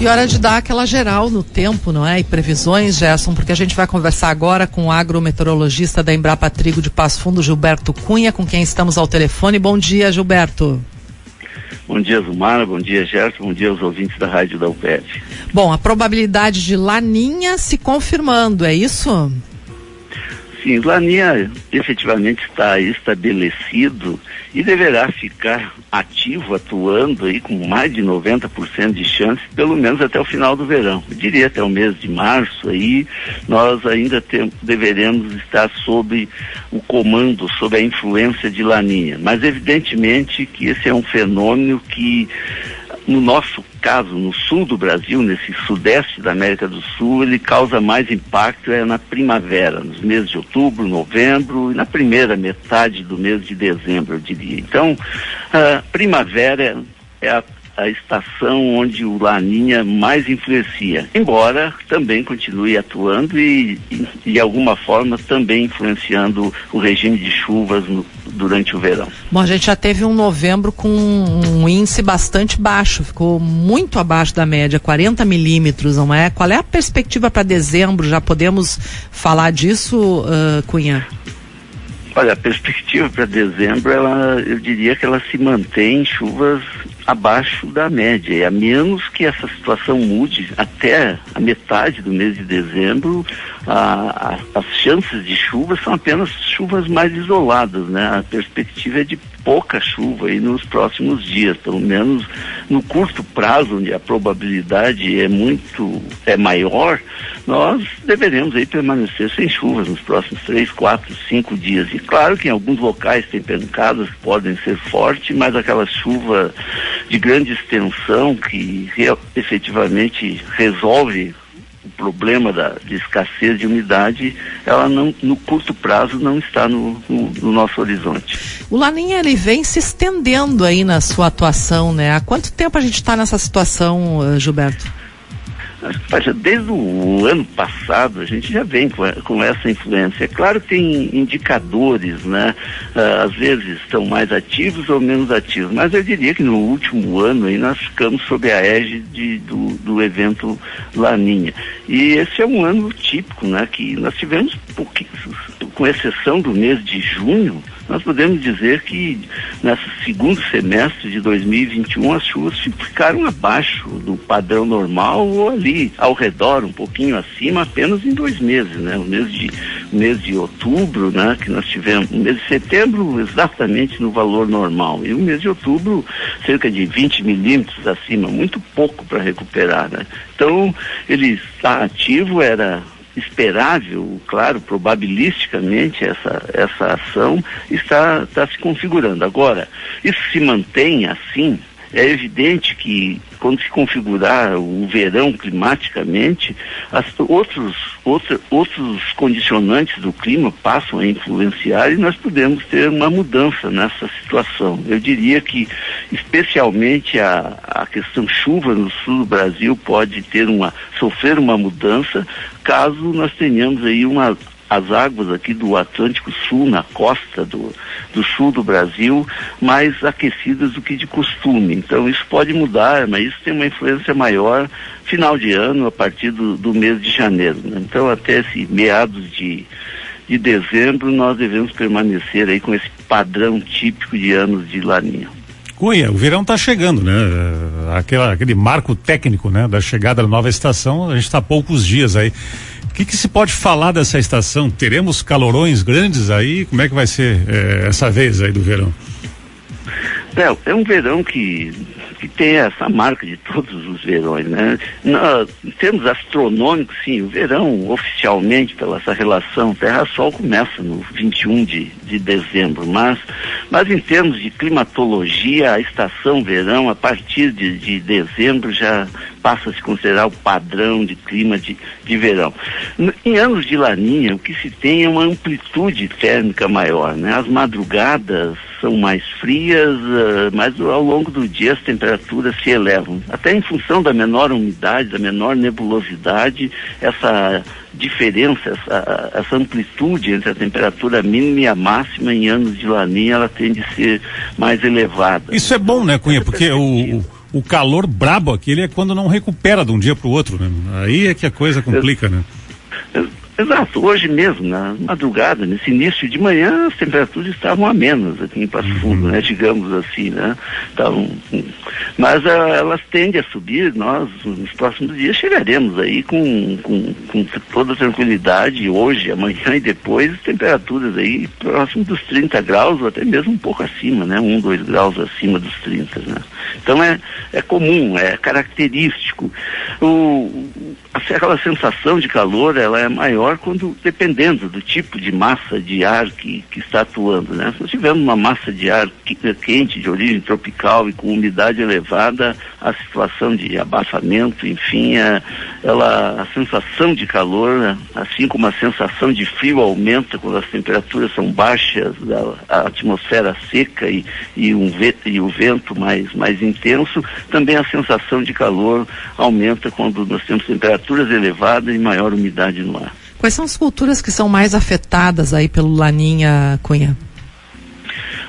E hora de dar aquela geral no tempo, não é? E previsões, Gerson, porque a gente vai conversar agora com o agrometeorologista da Embrapa Trigo de Passo Fundo, Gilberto Cunha, com quem estamos ao telefone. Bom dia, Gilberto. Bom dia, Zumara. Bom dia, Gerson. Bom dia aos ouvintes da rádio da UPF. Bom, a probabilidade de laninha se confirmando, é isso? Sim, Laninha efetivamente está estabelecido e deverá ficar ativo, atuando aí com mais de 90% de chance, pelo menos até o final do verão. Eu diria até o mês de março aí, nós ainda tem, deveremos estar sob o comando, sob a influência de Laninha. Mas evidentemente que esse é um fenômeno que no nosso caso, no sul do Brasil, nesse sudeste da América do Sul, ele causa mais impacto é na primavera, nos meses de outubro, novembro e na primeira metade do mês de dezembro, eu diria. Então, a primavera é a a estação onde o Laninha mais influencia, embora também continue atuando e, de alguma forma também influenciando o regime de chuvas no, durante o verão. Bom, a gente já teve um novembro com um índice bastante baixo, ficou muito abaixo da média, 40 milímetros, não é? Qual é a perspectiva para dezembro? Já podemos falar disso, uh, Cunha? Olha, a perspectiva para dezembro, ela, eu diria que ela se mantém chuvas abaixo da média. E a menos que essa situação mude até a metade do mês de dezembro, a, a, as chances de chuva são apenas chuvas mais isoladas, né? A perspectiva é de pouca chuva aí nos próximos dias, pelo menos no curto prazo, onde a probabilidade é muito é maior, nós deveremos aí permanecer sem chuvas nos próximos três, quatro, cinco dias. E claro que em alguns locais tem pancadas que podem ser fortes, mas aquela chuva de grande extensão que efetivamente resolve o problema da, de escassez de umidade, ela não, no curto prazo não está no, no, no nosso horizonte. O Laninha ele vem se estendendo aí na sua atuação, né? Há quanto tempo a gente está nessa situação, uh, Desde o ano passado a gente já vem com, com essa influência. É claro que tem indicadores, né? Uh, às vezes estão mais ativos ou menos ativos, mas eu diria que no último ano aí nós ficamos sob a égide do, do evento Laninha. E esse é um ano típico, né? Que nós tivemos pouquíssimos, com exceção do mês de junho, nós podemos dizer que nesse segundo semestre de 2021 as chuvas ficaram abaixo do padrão normal ou ali ao redor, um pouquinho acima, apenas em dois meses, né? O mês de, mês de outubro, né? Que nós tivemos, mês de setembro exatamente no valor normal e o mês de outubro cerca de 20 milímetros acima, muito pouco para recuperar, né? Então ele está ativo, era esperável, claro, probabilisticamente essa, essa ação está, está se configurando. Agora, isso se mantém assim, é evidente que quando se configurar o verão climaticamente, as, outros, outra, outros condicionantes do clima passam a influenciar e nós podemos ter uma mudança nessa situação. Eu diria que, especialmente a, a questão chuva no sul do Brasil pode ter uma, sofrer uma mudança caso nós tenhamos aí uma as águas aqui do Atlântico Sul, na costa do, do sul do Brasil, mais aquecidas do que de costume. Então isso pode mudar, mas isso tem uma influência maior final de ano, a partir do, do mês de janeiro. Né? Então até esse meados de, de dezembro nós devemos permanecer aí com esse padrão típico de anos de laninha. Cunha, o verão está chegando, né? Aquela, aquele marco técnico, né? Da chegada da nova estação, a gente está poucos dias aí que, que se pode falar dessa estação? Teremos calorões grandes aí? Como é que vai ser é, essa vez aí do verão? É, é um verão que, que tem essa marca de todos os verões, né? Na, em termos astronômicos, sim, o verão, oficialmente, pela essa relação Terra-Sol, começa no 21 de, de dezembro, mas, mas em termos de climatologia, a estação verão, a partir de, de dezembro, já passa a se considerar o padrão de clima de, de verão. Em anos de laninha, o que se tem é uma amplitude térmica maior, né? As madrugadas são mais frias, uh, mas ao longo do dia as temperaturas se elevam. Até em função da menor umidade, da menor nebulosidade, essa diferença, essa, essa amplitude entre a temperatura mínima e a máxima em anos de laninha, ela tende a ser mais elevada. Isso é bom, né, Cunha? Porque o O calor brabo aquele é quando não recupera de um dia para o outro, né? Aí é que a coisa complica, né? Exato, hoje mesmo, na madrugada, nesse início de manhã, as temperaturas estavam a menos aqui em Passo uhum. Fundo, né? Digamos assim, né? Estavam, mas uh, elas tendem a subir, nós nos próximos dias chegaremos aí com, com, com toda tranquilidade, hoje, amanhã e depois, temperaturas aí próximo dos 30 graus, ou até mesmo um pouco acima, né? Um, dois graus acima dos 30, né? Então é, é comum, é característico. O, aquela sensação de calor, ela é maior quando, dependendo do tipo de massa de ar que, que está atuando. Né? Se nós tivermos uma massa de ar quente, de origem tropical e com umidade elevada, a situação de abafamento, enfim, é, ela, a sensação de calor, assim como a sensação de frio aumenta quando as temperaturas são baixas, a, a atmosfera seca e, e, um e o vento mais, mais intenso, também a sensação de calor aumenta quando nós temos temperaturas elevadas e maior umidade no ar. Quais são as culturas que são mais afetadas aí pelo Laninha, Cunha?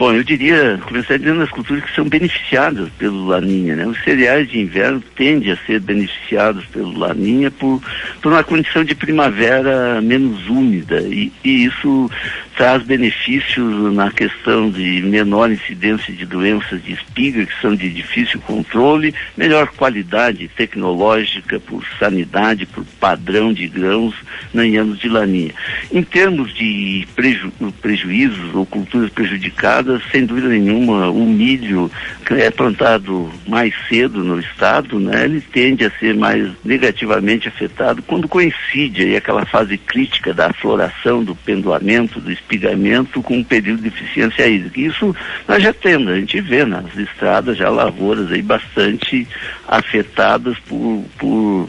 Bom, eu diria, começar dizendo as culturas que são beneficiadas pelo Laninha, né? Os cereais de inverno tendem a ser beneficiados pelo Laninha por, por uma condição de primavera menos úmida e, e isso traz benefícios na questão de menor incidência de doenças de espiga, que são de difícil controle, melhor qualidade tecnológica por sanidade, por padrão de grãos em anos de laninha. Em termos de preju prejuízos ou culturas prejudicadas, sem dúvida nenhuma, o milho que é plantado mais cedo no estado, né, ele tende a ser mais negativamente afetado quando coincide aí aquela fase crítica da floração, do pendoamento, do espigamento com um período de eficiência hídrica. Isso nós já temos, a gente vê nas estradas já lavouras aí bastante afetadas por, por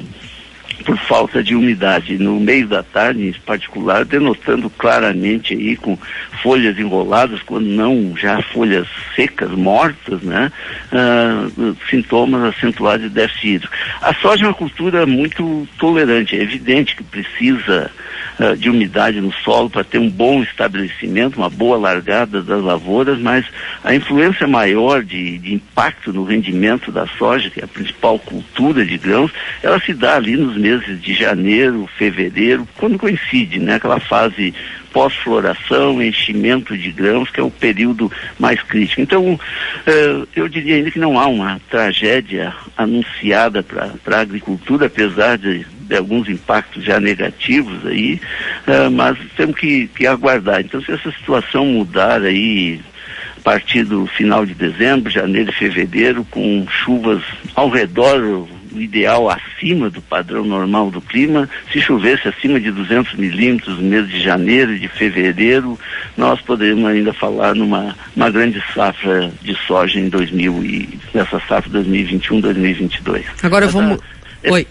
por falta de umidade. No meio da tarde, em particular, denotando claramente aí com folhas enroladas, quando não já folhas secas, mortas, né? Uh, sintomas acentuados de déficit hídrico. A soja é uma cultura muito tolerante, é evidente que precisa uh, de umidade no solo para ter um bom estabelecimento, uma boa largada das lavouras, mas a influência maior de, de impacto no rendimento da soja, que é a principal cultura de grãos, ela se dá ali nos meses meses de janeiro, fevereiro, quando coincide, né? Aquela fase pós-floração, enchimento de grãos, que é o período mais crítico. Então, eh, eu diria ainda que não há uma tragédia anunciada para a agricultura, apesar de, de, alguns impactos já negativos aí, eh, mas temos que, que aguardar. Então, se essa situação mudar aí a partir do final de dezembro, janeiro e fevereiro, com chuvas ao redor o ideal acima do padrão normal do clima. Se chovesse acima de 200 milímetros no mês de janeiro e de fevereiro, nós poderíamos ainda falar numa uma grande safra de soja em 2000 e nessa safra 2021-2022. Agora eu vou. Oi.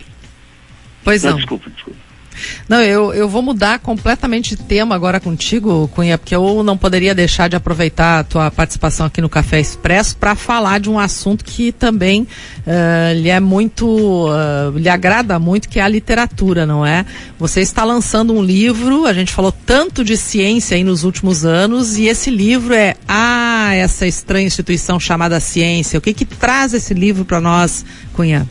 Pois não. não. Desculpa, desculpa. Não, eu, eu vou mudar completamente de tema agora contigo, Cunha, porque eu não poderia deixar de aproveitar a tua participação aqui no Café Expresso para falar de um assunto que também uh, lhe é muito, uh, lhe agrada muito, que é a literatura, não é? Você está lançando um livro, a gente falou tanto de ciência aí nos últimos anos, e esse livro é Ah, essa estranha instituição chamada ciência. O que que traz esse livro para nós, Cunha?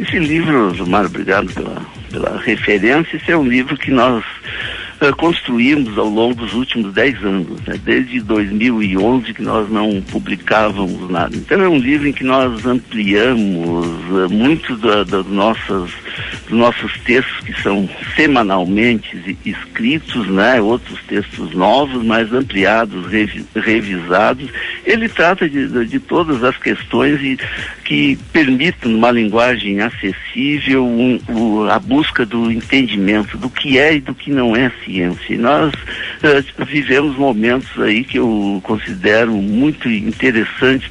Esse livro, Mário, obrigado pela pela referência, esse é um livro que nós uh, construímos ao longo dos últimos 10 anos, né? desde 2011 que nós não publicávamos nada. Então é um livro em que nós ampliamos uh, muitos das nossas dos nossos textos que são semanalmente escritos, né? outros textos novos, mais ampliados, revi revisados. Ele trata de, de, todas as questões e, que permitem, numa linguagem acessível, um, um, a busca do entendimento do que é e do que não é ciência. E nós vivemos momentos aí que eu considero muito interessantes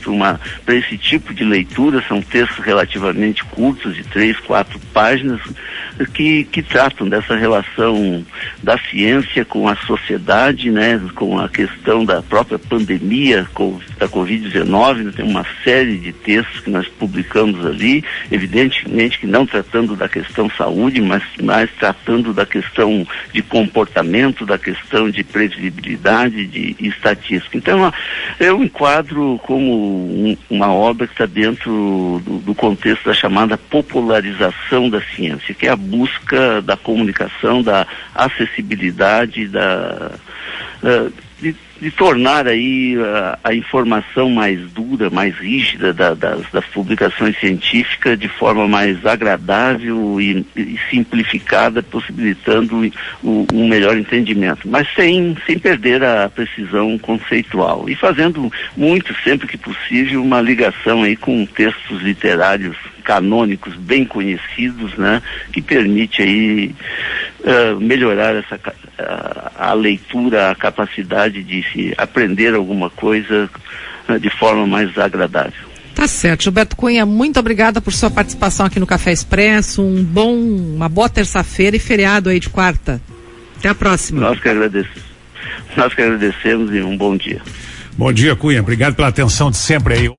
para esse tipo de leitura, são textos relativamente curtos, de três, quatro páginas, que, que tratam dessa relação da ciência com a sociedade, né, com a questão da própria pandemia da Covid-19. Né, tem uma série de textos que nós publicamos ali, evidentemente que não tratando da questão saúde, mas mais tratando da questão de comportamento, da questão de de previsibilidade, de estatística. Então, eu enquadro como um, uma obra que está dentro do, do, contexto da chamada popularização da ciência, que é a busca da comunicação, da acessibilidade, da, uh, de de tornar aí a, a, informação mais dura, mais rígida da, das, das, publicações científicas de forma mais agradável e, e simplificada, possibilitando o, um melhor entendimento, mas sem, sem perder a precisão conceitual. E fazendo muito, sempre que possível, uma ligação aí com textos literários canônicos bem conhecidos, né, que permite aí uh, melhorar essa uh, a leitura, a capacidade de se aprender alguma coisa uh, de forma mais agradável. Tá certo, Gilberto Cunha, muito obrigada por sua participação aqui no Café Expresso. Um bom, uma boa terça-feira e feriado aí de quarta. Até a próxima. Nós que agradecemos. Nós que agradecemos e um bom dia. Bom dia, Cunha. Obrigado pela atenção de sempre aí.